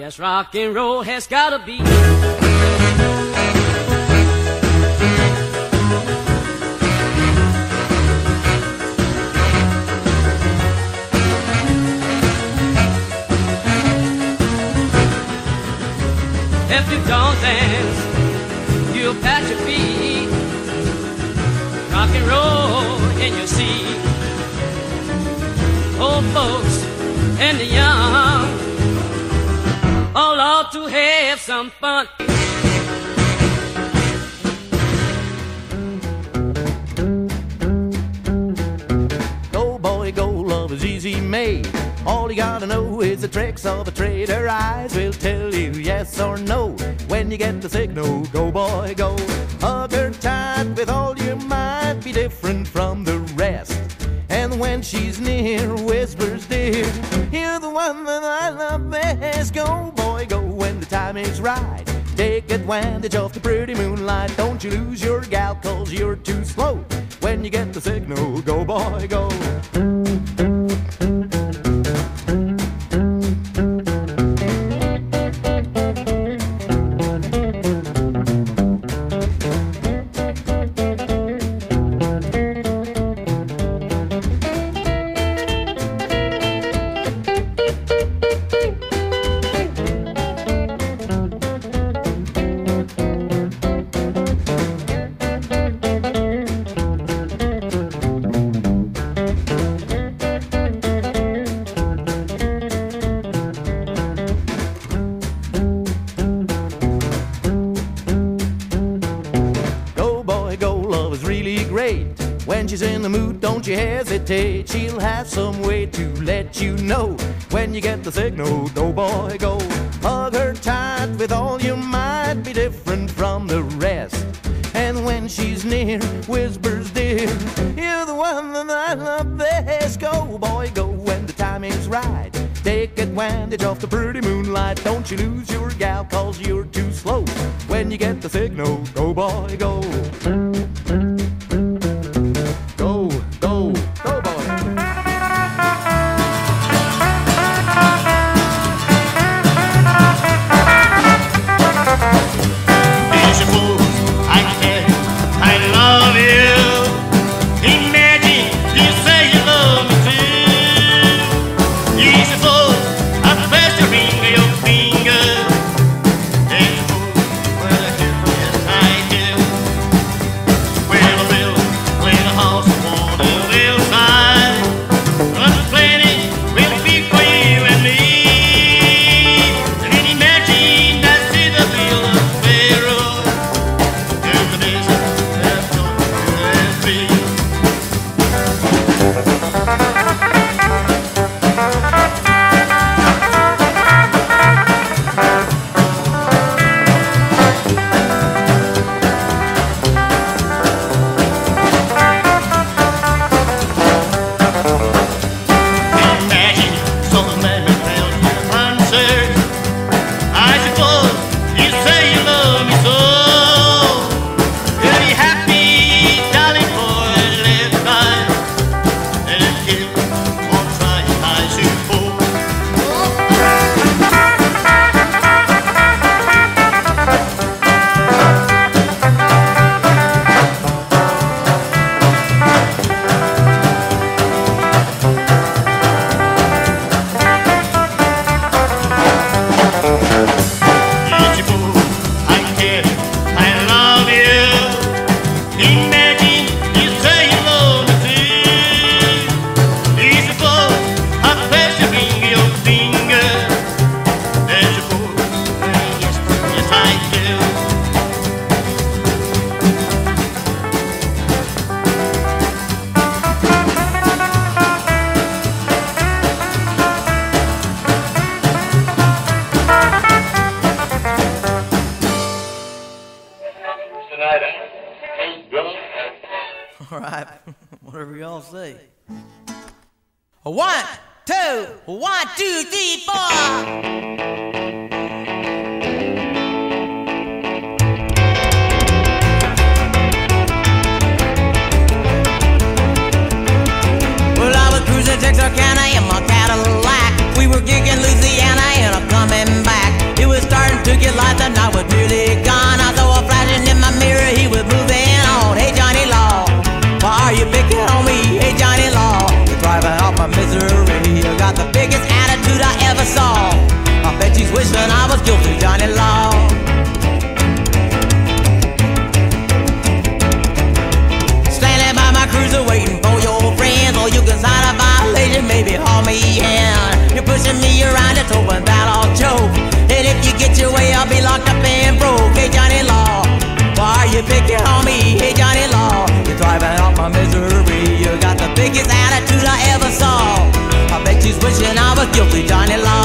Yes, rock and roll has gotta be. If you don't dance, you'll pat your feet. Rock and roll in your seat. Old folks and the young to have some fun. Go boy, go, love is easy made. All you gotta know is the tricks of a trade. Her eyes will tell you yes or no. When you get the signal, go boy, go. Hug her tight with all your might. Be different from the rest. And when she's near, whispers dear, you're the one that I love best. Go boy, go time is right. Take advantage of the pretty moonlight. Don't you lose your gal, cause you're too slow. When you get the signal, go boy, go. Go, hesitate. She'll have some way to let you know. When you get the signal, go, boy, go. Hug her tight with all your might. Be different from the rest. And when she's near, whispers dear, you're the one that I love best. Go, boy, go when the time is right. Take advantage of the pretty moonlight. Don't you lose your gal, cause you're too slow. When you get the signal, go, boy. Go, We'll be done in.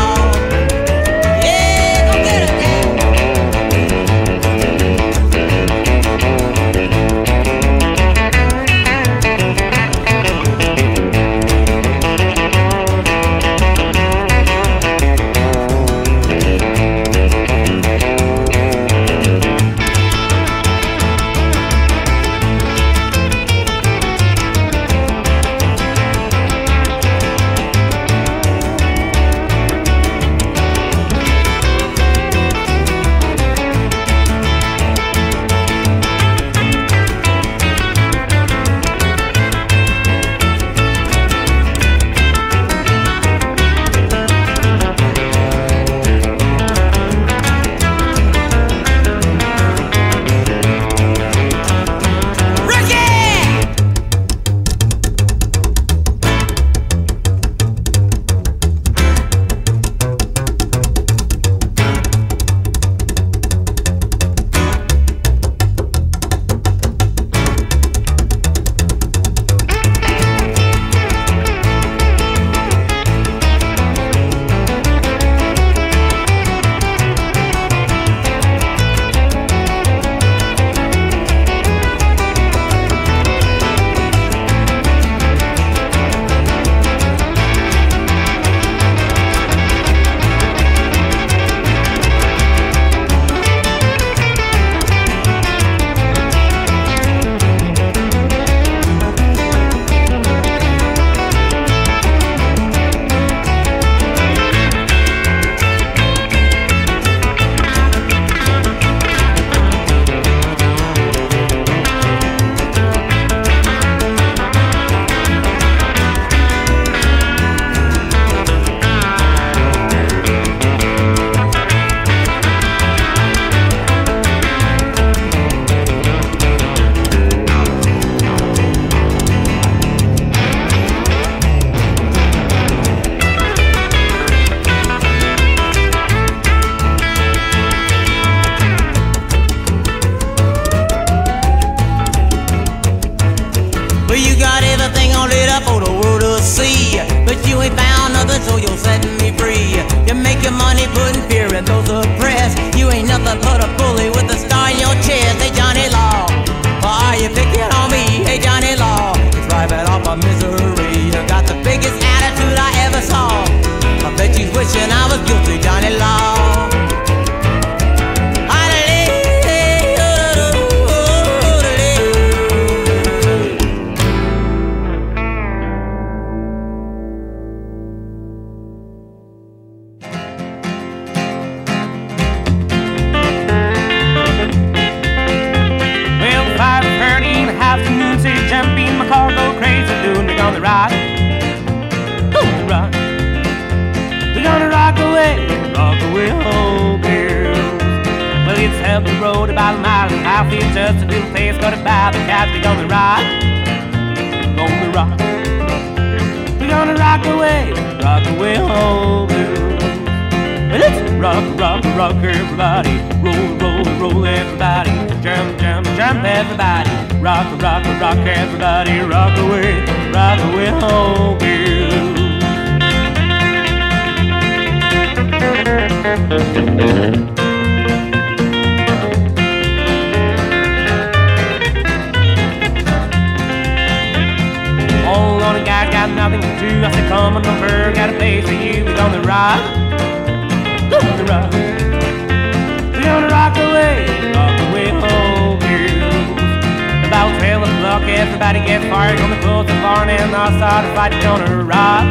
And I started fighting. Gonna rock,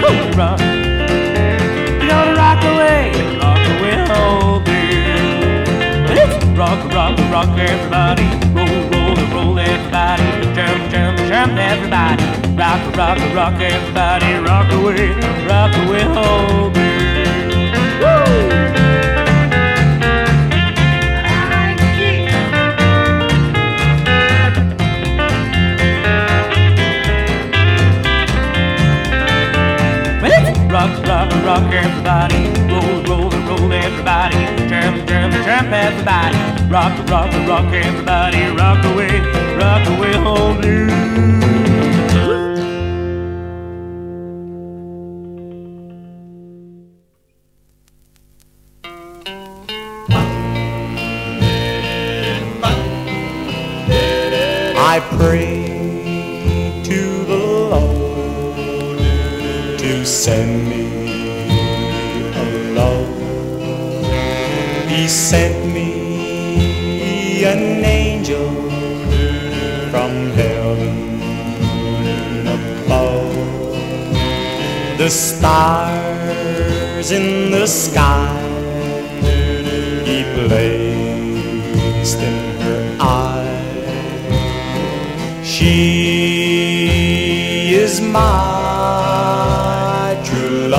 gonna rock. Gonna rock away, rock away. Oh, but it's rock, rock, rock, everybody. Roll, roll, roll, everybody. Jump, jump, jump, everybody. Rock, rock, rock, everybody. Rock away, rock away oh, home. yeah. Rock, everybody. Roll, roll, roll, everybody. Jump, jump, jump, everybody. Rock, rock, rock, everybody. Rock away, rock away home blues.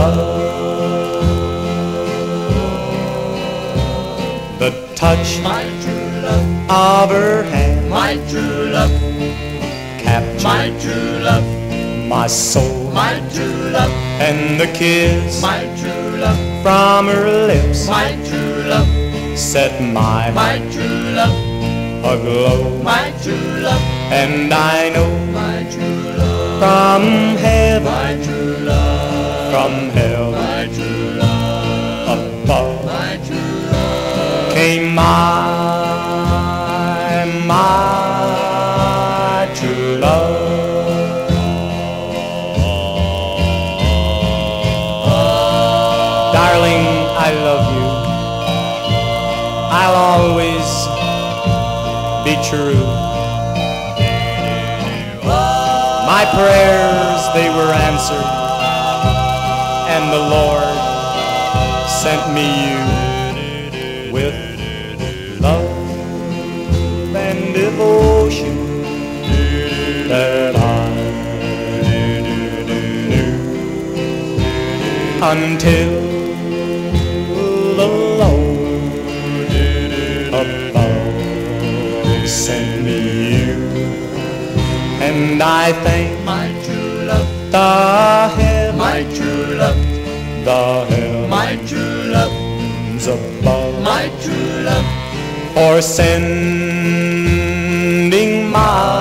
Love. The touch My true love, of her hand my true love, captured my true love, my soul, my true love, and the kiss my true love, from her lips my true love, set my my true love, aglow. my true love, And I know my true love, from heaven, my true love, from hell my true love, above. my true love, came my, my true love. Darling, I love you. I'll always be true. My prayers, they were answered, and the Lord sent me you with love and devotion that I knew until the Lord above sent me you, and I thank my true love, the my true love, the heavens my true love, above. my true love, for sending my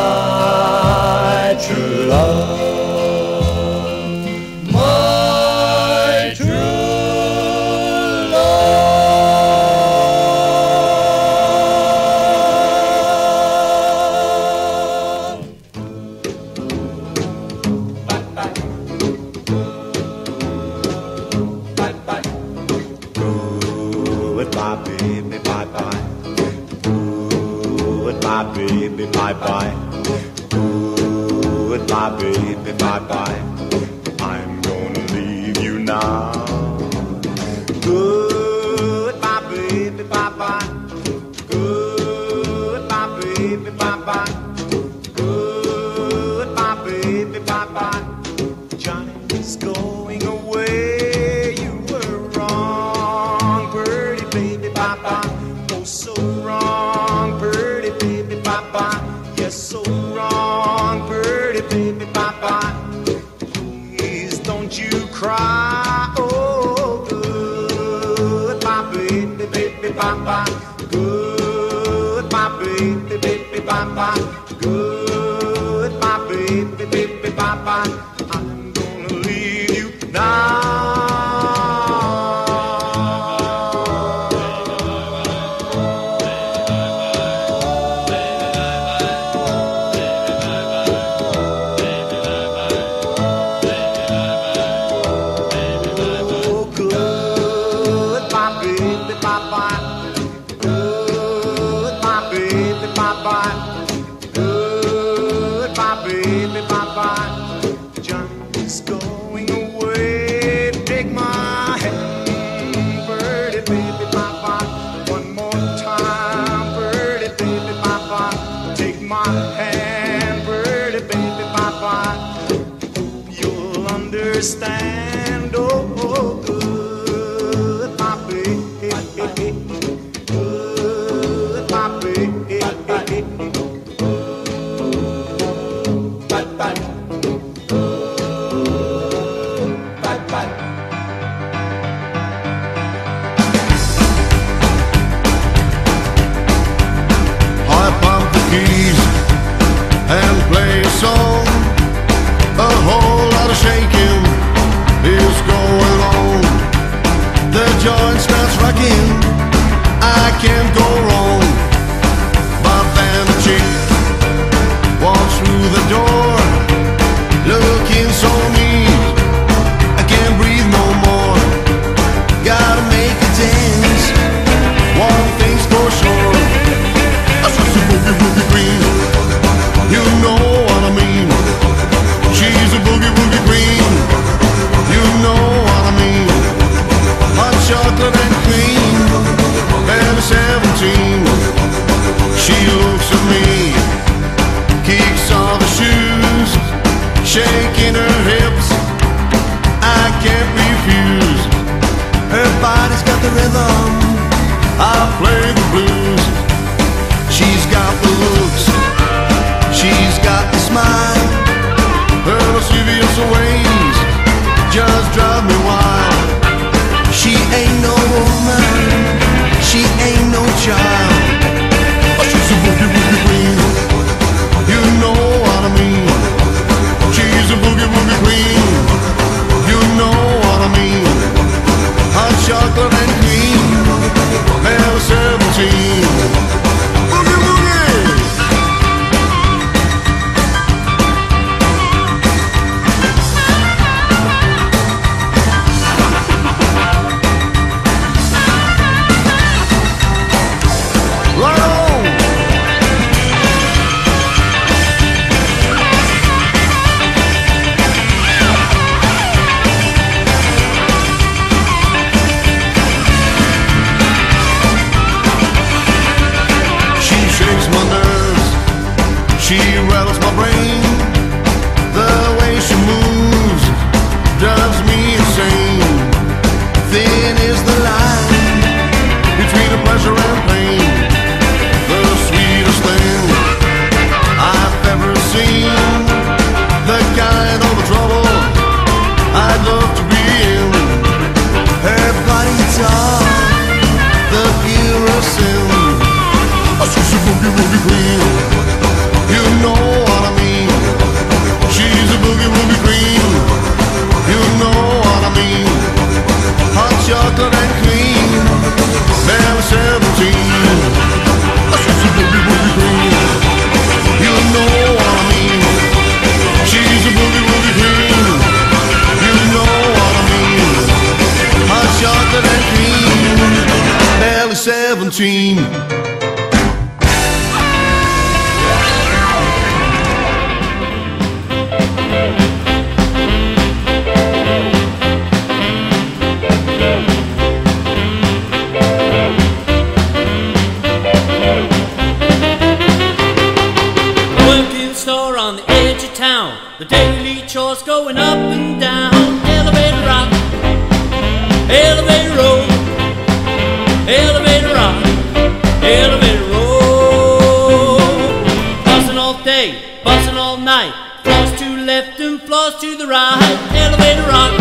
night. Floss to the left and floss to the right. Elevator rock,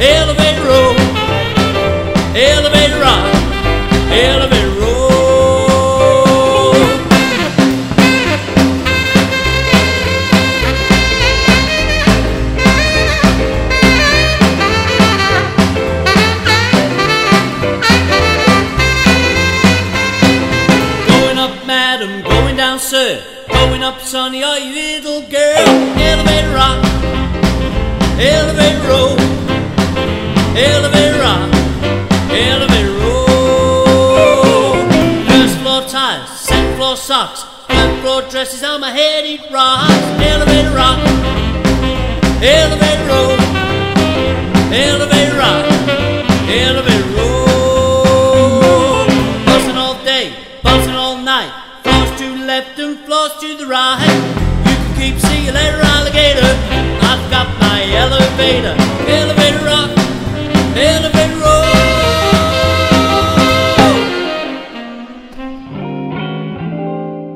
elevator roll, elevator. Elevator rock, elevator roll. First floor tires, second floor socks, third floor dresses on my head, eat rocks. Elevator rock, elevator roll, elevator rock, elevator roll. Buzzing all day, buzzing all night, floors to left and floors to the right. Elevator, elevator rock, elevator roll.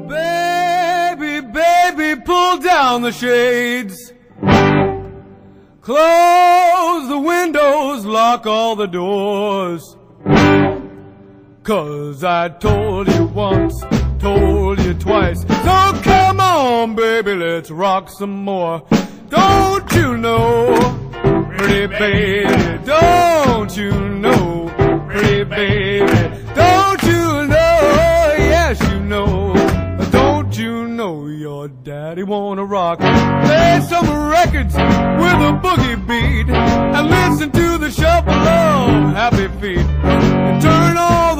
Baby, baby, pull down the shades. Close the windows, lock all the doors. Cause I told you once, told you twice. So come on, baby, let's rock some more. Don't you know, pretty baby, don't you know, pretty baby, don't you know, yes you know, don't you know your daddy wanna rock? Play some records with a boogie beat and listen to the shuffle of happy feet. And turn all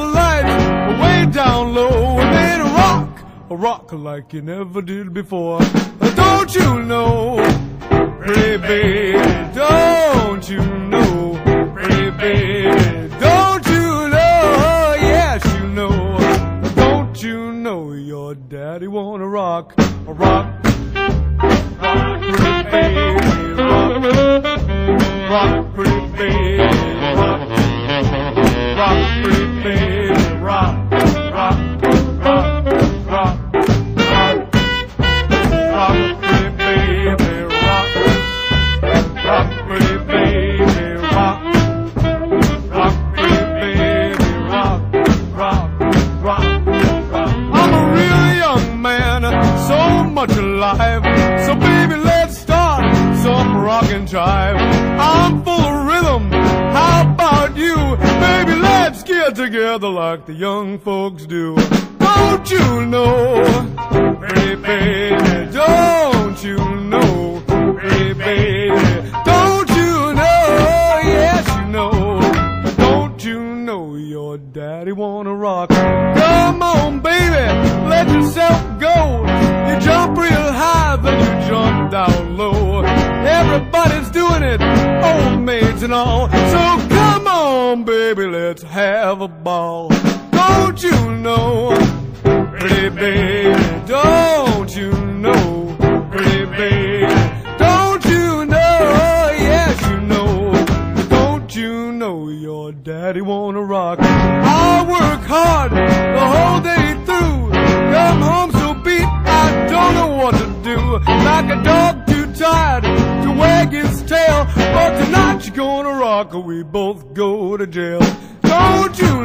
rock, like you never did before. Don't you know, baby, don't you know, baby, don't you know, yes you know, don't you know your daddy wanna rock, rock, rock, baby, rock, rock, pretty baby, rock, rock, pretty baby, rock, rock, rock, jive. I'm full of rhythm. How about you, baby? Let's get together like the young folks do. Don't you know, baby? Don't you know, baby? Don't you know? Yes, you know. Don't you know your daddy wanna rock? Come on, baby, let yourself go. You jump real high, then you jump down low. Everybody's doing it, old maids and all. So come on, baby, let's have a ball. Don't you know, pretty baby? Don't you know, pretty baby? Don't you know? Yes, you know. Don't you know your daddy wanna rock? I work hard the whole day through. Come home or we both go to jail. Don't you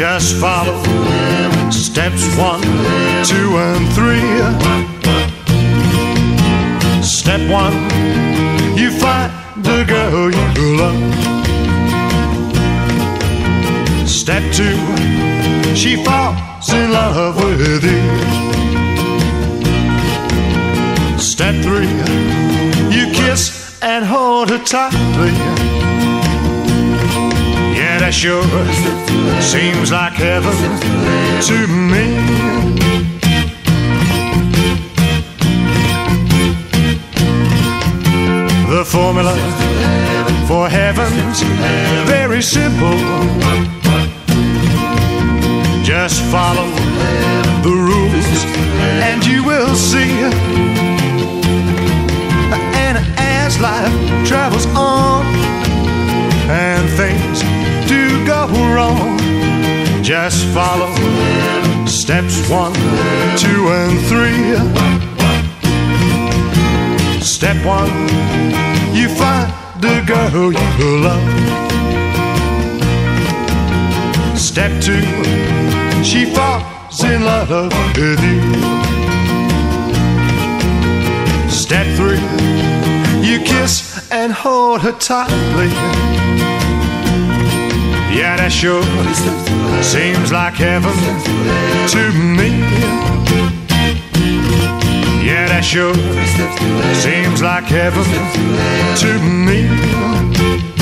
just follow steps one, two, and three. Step one, you find the girl you love. Step two, she falls in love with you. Step three, you kiss and hold her tightly. Sure seems like heaven to me. The formula for heaven's very simple. Just follow the rules and you will see. And as life travels on and things wrong, just follow steps one, two, and three. Step one, you find the girl you love. Step two, she falls in love with you. Step three, you kiss and hold her tightly. Yeah, that sure seems like heaven to me. Yeah, that sure seems like heaven to me.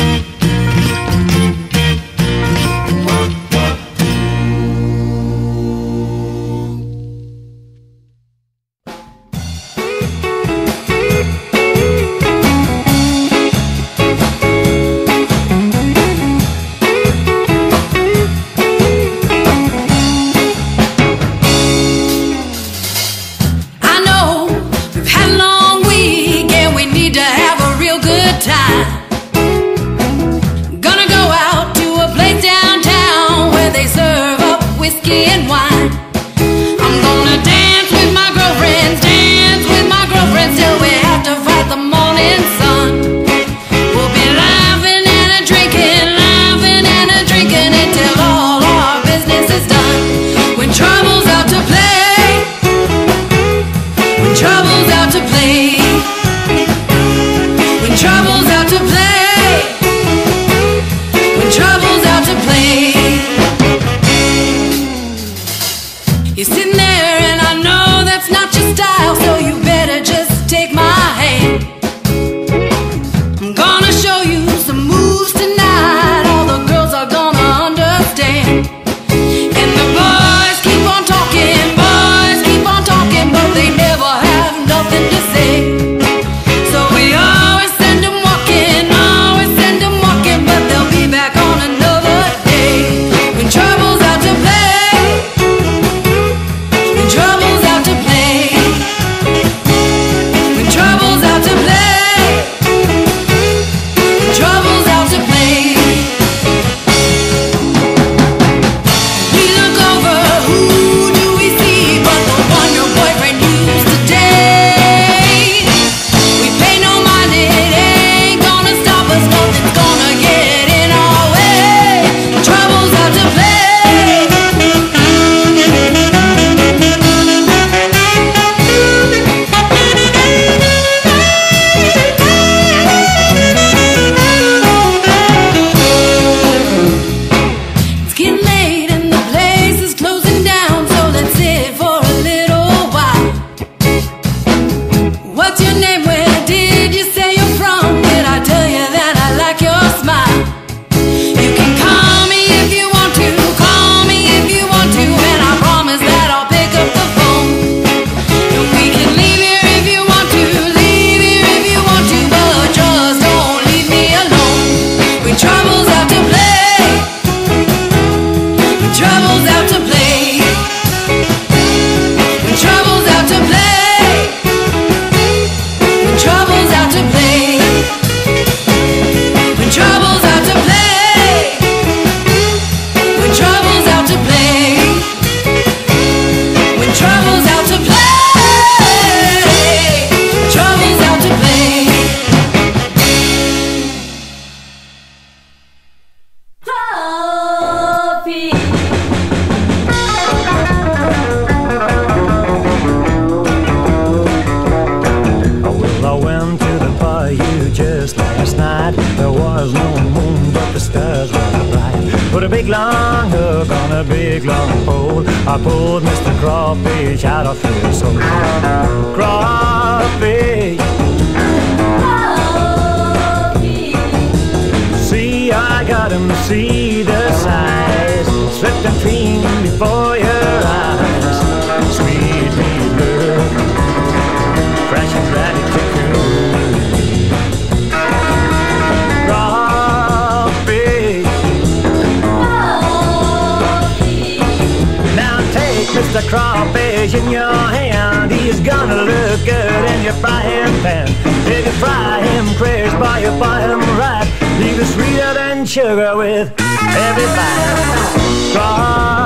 in your hand. He's gonna look good in your frying pan. If you fry him crisp by you fry him right, he sweeter than sugar with every bite.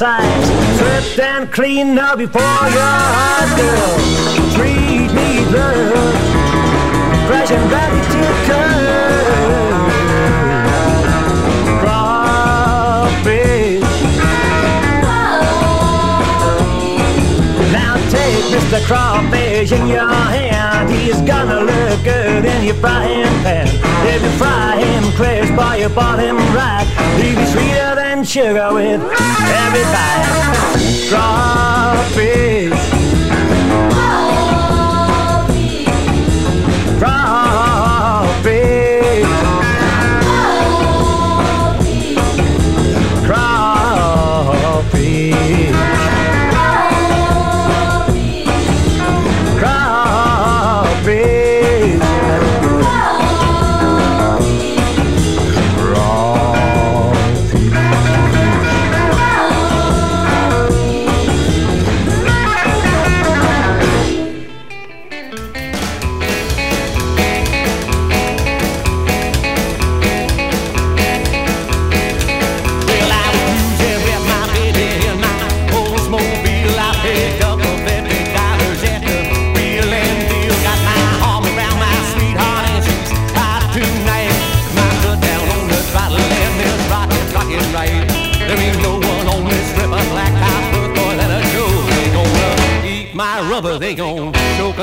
sides. Stripped and clean now before your eyes, girl. Treat me good, fresh and ready to turn. Crawfish. Now take Mr. Crawfish in your hand. He's gonna look good in your frying pan. If you fry him crisp or you bought him right, he'll be sweeter than and sugar with everybody. Crawfish.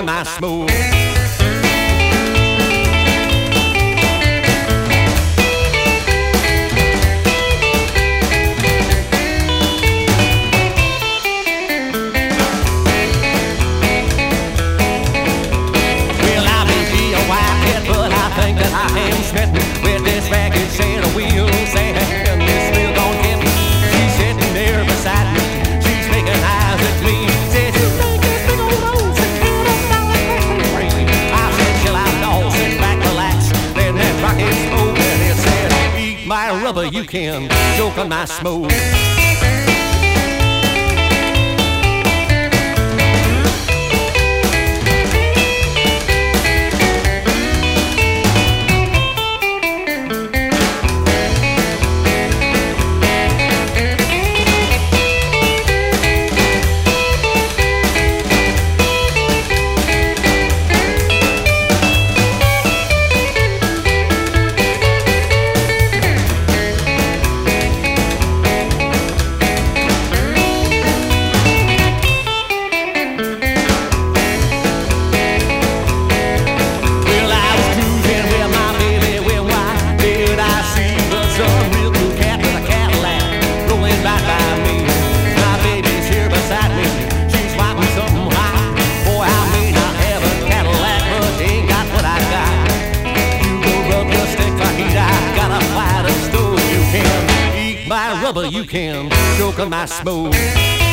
my smooth. mass move. can choke on my smoke.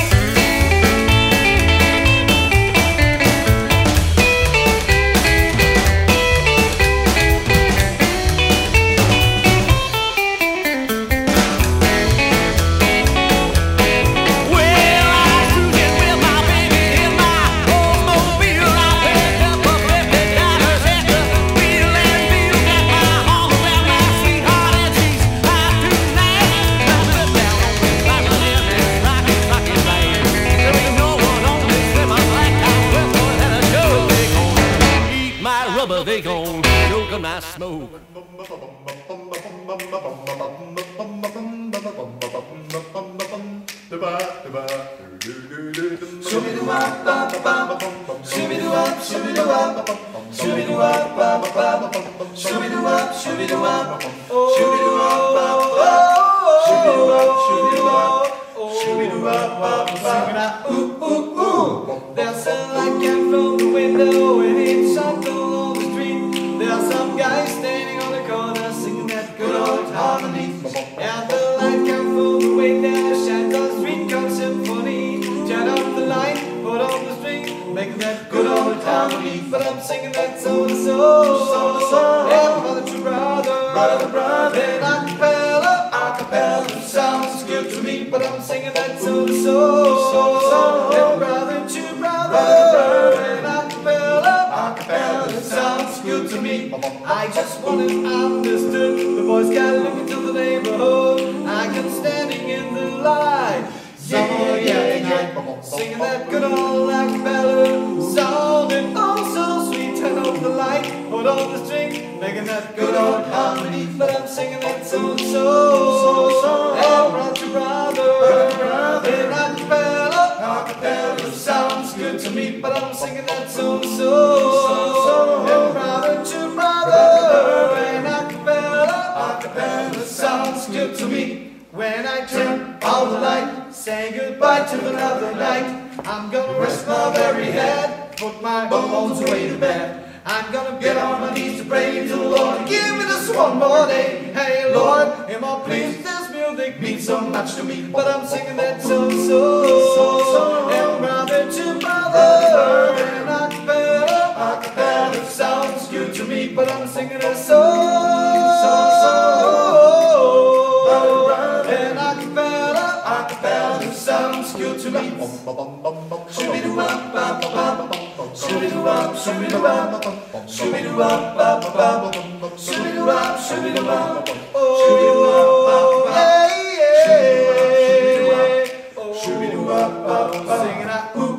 Light. Yeah, yeah, yeah, singing that good old acapella, sounding oh so sweet. Turn off the light, put on the string, making that good old harmony. But I'm singing that so so so so. And brother brother, acapella, acapella sounds good to me. But I'm singing that so so. When I turn on the light, saying goodbye to another night. I'm gonna rest my very head, put my bones away to bed. I'm gonna get on my knees to pray to the Lord. Give me this one more day. Hey Lord, am I pleased? This music means so much to me. But I'm singing that so so so. And acapella sounds good to me. But I'm singing that so so to me. Shoo-be-doo-wop-bop-bop. Shoo-be-doo-wop, shoo-be-doo-wop. Shoo-be-doo-wop-bop-bop. Shoo-be-doo-wop, shoo-be-doo-wop. Oh, yeah, yeah. Shoo-be-doo-wop-bop-bop. Singing out, ooh,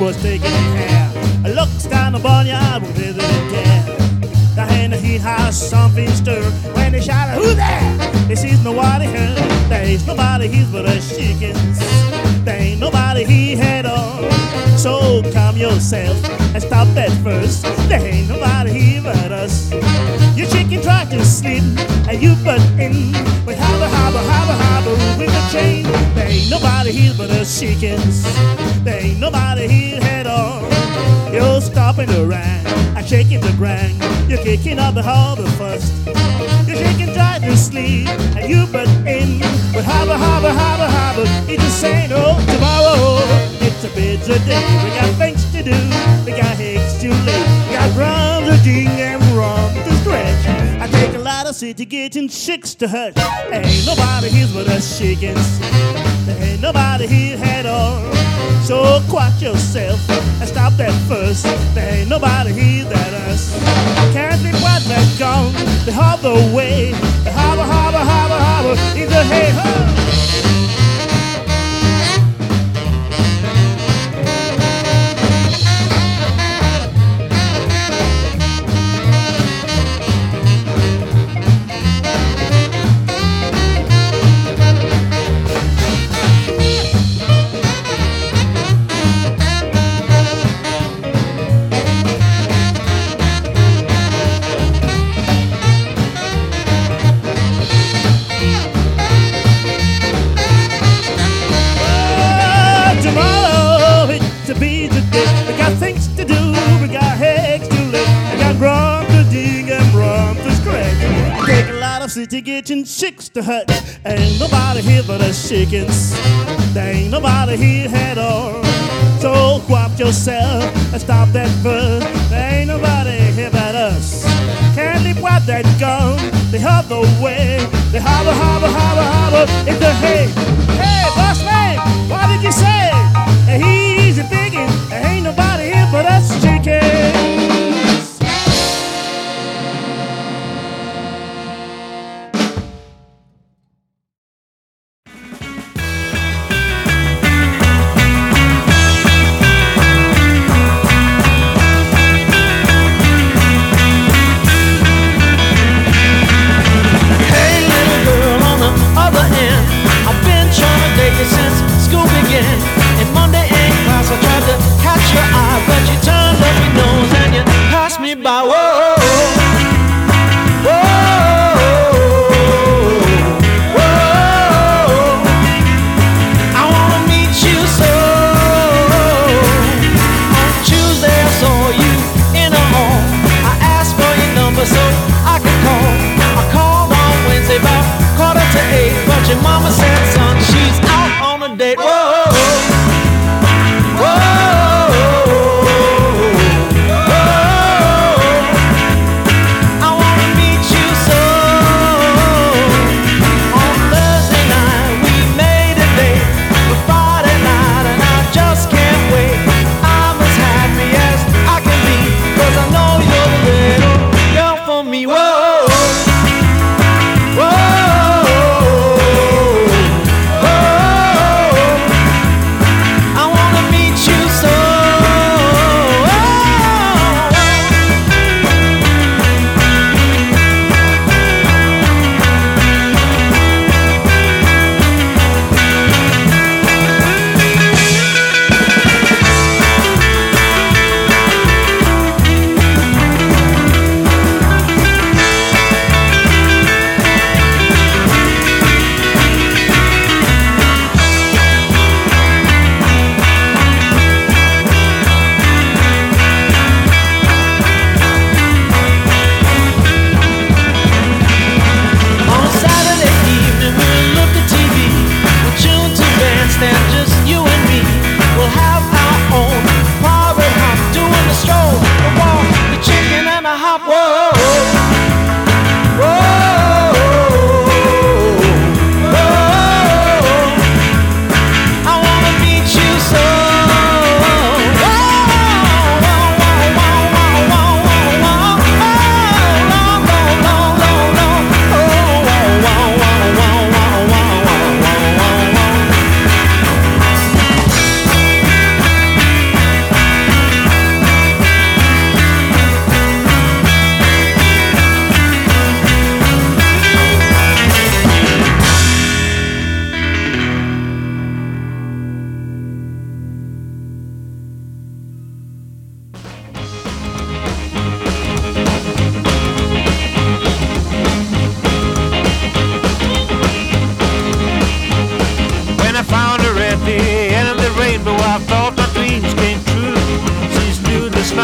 was taking care. Looks kinda barnyard with visiting care. The hand he has something stir when they shout, Who there? They sees nobody here. There ain't nobody here but us chickens. There ain't nobody he had on. So calm yourself and stop that first. There ain't nobody here but. Your chicken tried to sleep and you butt in. We hobble, hobble, hobble, hobble with the chain. There ain't nobody here but us chickens. There ain't nobody here head on. You're stopping around, I'm shaking the ground. You're kicking up the harbor first. Your chicken tried to sleep and you butt in. We hobble, hobble, hobble, hobble. It just ain't no tomorrow. It's a busy day. We got things to do. We got eggs to lay. We got drums to ding and rum to stretch. I take a lot of city getting chicks to hush. Ain't nobody here but us chickens. There ain't nobody here at all. So quiet yourself and stop that fuss. There ain't nobody here that us. Can't be what that gone. The harbor way. The harbor, harbor, harbor, harbor. In the hey ho. Lot getting chicks to hut. Ain't nobody here but us chickens. There ain't nobody here at all. So quap yourself and stop that fuss. There ain't nobody here but us. Leave what that gun. The other way. They hobble, hobble, hobble, hobble. It's the hay. Hey, boss man, what did you say? And he's a thinking, there ain't nobody here but us chickens.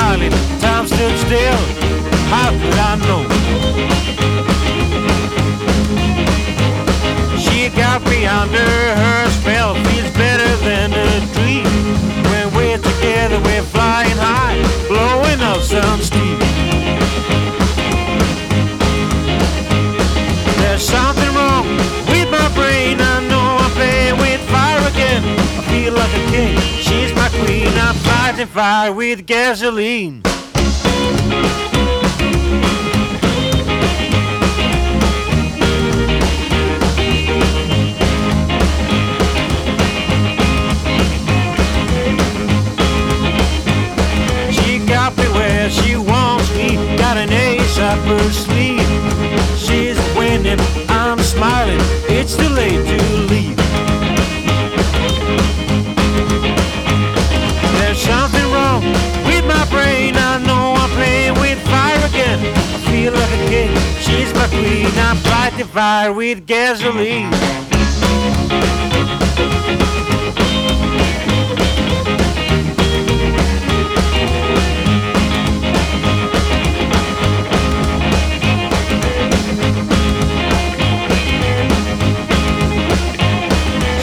Smiling. Time stood still. How could I know? She got me under her spell. Feels I'm fire with gasoline. She got me where she wants me. Got an ace up her sleeve. She's winning. I'm smiling. It's too late to leave. With my brain. I know I'm playing with fire again. I feel like a kid, She's my queen. I'm fighting fire with gasoline.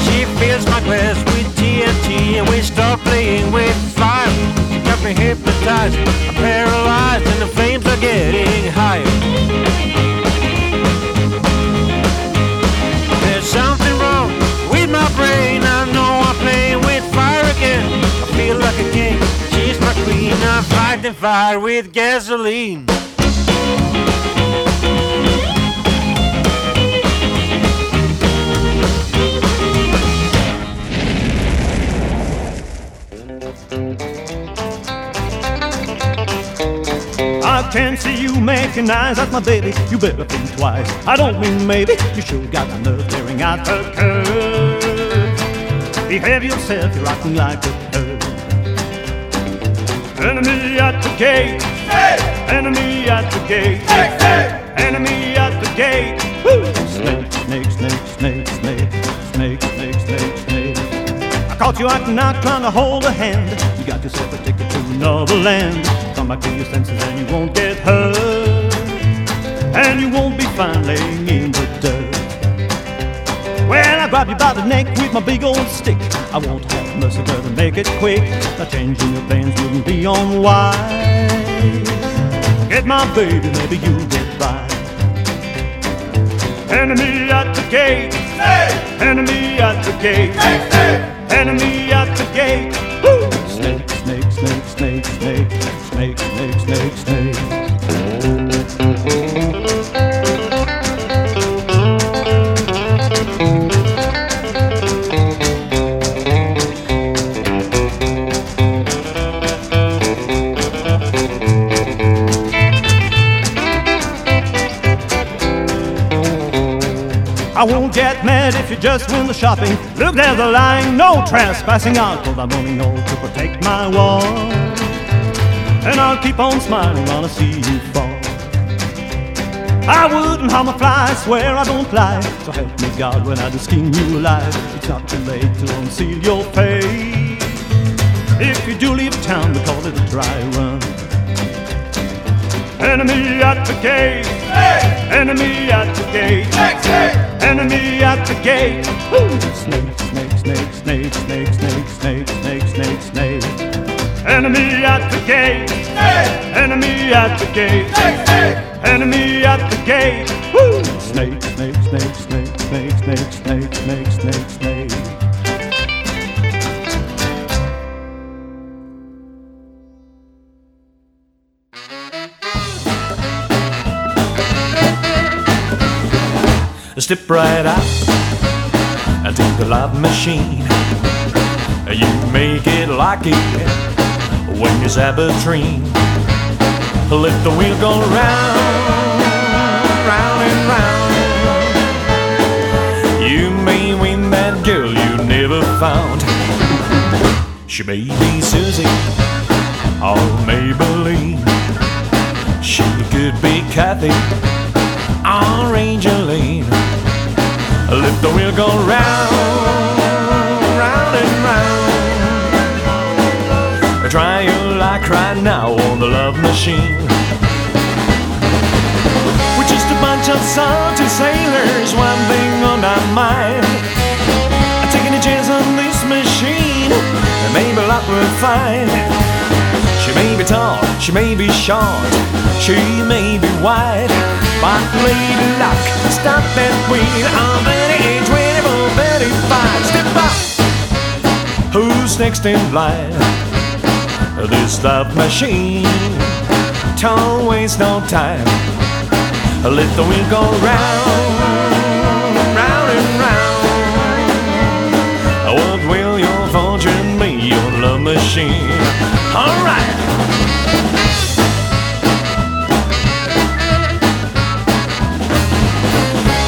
She fills my glass with TNT and we start playing with got me hypnotized, I'm paralyzed, and the flames are getting higher. There's something wrong with my brain. I know I'm playing with fire again. I feel like a king. She's my queen. I'm fighting fire with gasoline. I can see you making eyes at my baby. You better think twice. I don't mean maybe. You sure got the nerve staring at the curve. Behave yourself, you're acting like a curve. Enemy at the gate. Enemy at the gate. Enemy at the gate. Woo! Snake, snake, snake, snake, snake, snake, snake, snake, snake. I caught you acting out, trying to hold a hand. You got yourself a ticket to another land. Come back to your senses and you won't get hurt. And you won't be found laying in the dirt. When I grab you by the neck with my big old stick. I won't have mercy, brother, make it quick. Now changing your plans wouldn't be unwise. Get my baby, maybe you'll get by. Enemy at the gate. Enemy at the gate. Enemy at the gate. Woo! snake, snake, snake, snake, snake, snake. I won't get mad if you just win the shopping. Look, there's a line, no trespassing out, cause I only known to protect my wall. And I'll keep on smiling while I see you fall. I wouldn't harm a fly, I swear I don't lie. So help me God when I do skin you alive. It's not too late to unseal your fate. If you do leave town, we call it a dry run. Enemy at the gate. Enemy at the gate. Enemy at the gate. Snake, snake, snake, snake, snake, snake, snake, snake, snake, snake. Enemy at the gate. Enemy at the gate. Enemy at the gate. Woo! Snake, snake, snake, snake, snake, snake, snake, snake, snake, snake. Step right out to the love machine. You make it like it when you zap a train. Let the wheel go round, round and round. You may win that girl you never found. She may be Susie or Maybelline. She could be Kathy or Angeline. Let the wheel go round, now on the love machine. We're just a bunch of salty sailors, one thing on our mind. Taking a chance on this machine, and maybe luck will find. She may be tall, she may be short, she may be wide. But lady luck, stop that wheel any age, 24, 35. Step up! Who's next in line? This love machine. Don't waste no time. Let the wheel go round, round and round. What will your fortune be, your love machine? Alright.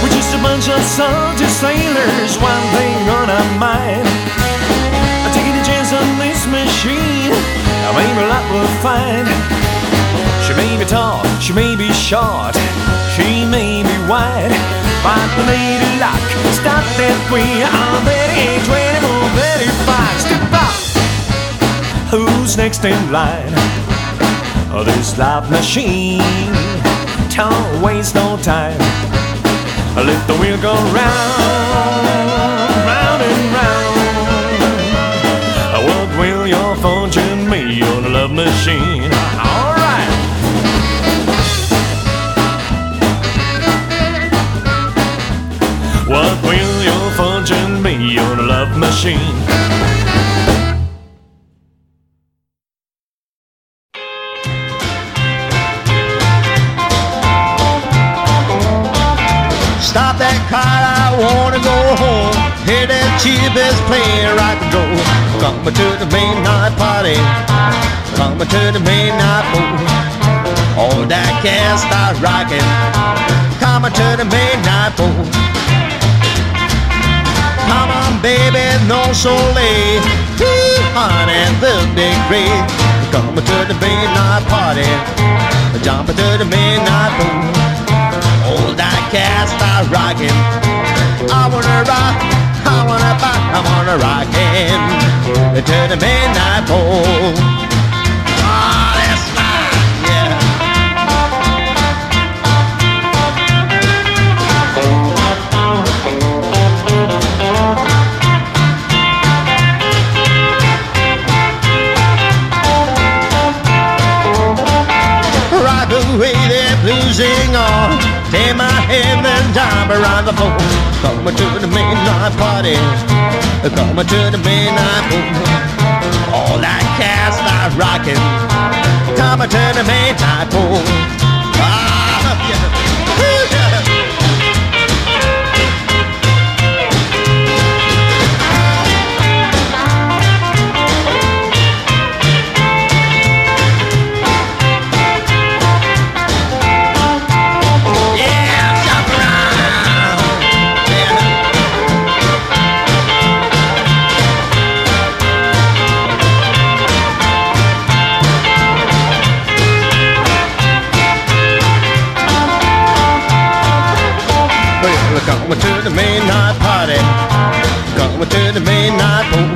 We're just a bunch of salty sailors, one thing on our mind. Maybe luck will find. She may be tall, she may be short, she may be wide, but the lady luck, stop that wheel on that age, 24, 35, step up. Who's next in line? Oh, this love machine, don't waste no time. Let the wheel go round machine? All right. What will your fortune be on the love machine? Stop that car, I wanna go home. Hear that cheapest playing rock and roll. Coming to the midnight party. Coming to the midnight pool. All that gas start rocking. Coming to the midnight pool. Come on, baby, no so late. Honey, this big great. Coming to the midnight party. Jumping to the midnight pool. All that gas start rocking. I wanna rock, wanna rock, I wanna rock him to the midnight pole. Ah, that's right, yeah. Rock away on. Take my hand and around the floor. Coming to the midnight party. Coming to the midnight pool. All that cast start rocking. Coming to the midnight pool. Ah, yeah. Midnight party. Coming to the midnight pool.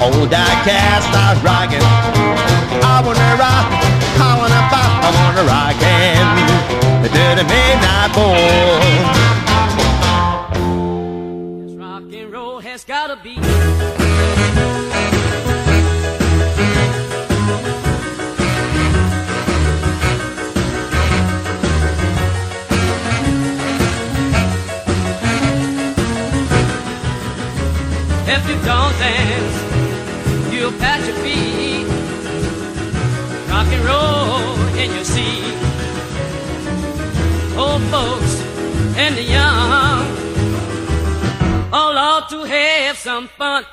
Hold that cat, start rocking. I wanna rock, I wanna pop, I wanna rock and to the midnight pool. If you don't dance, you'll pat your feet. Rock and roll in your seat. Old folks and the young all ought to have some fun.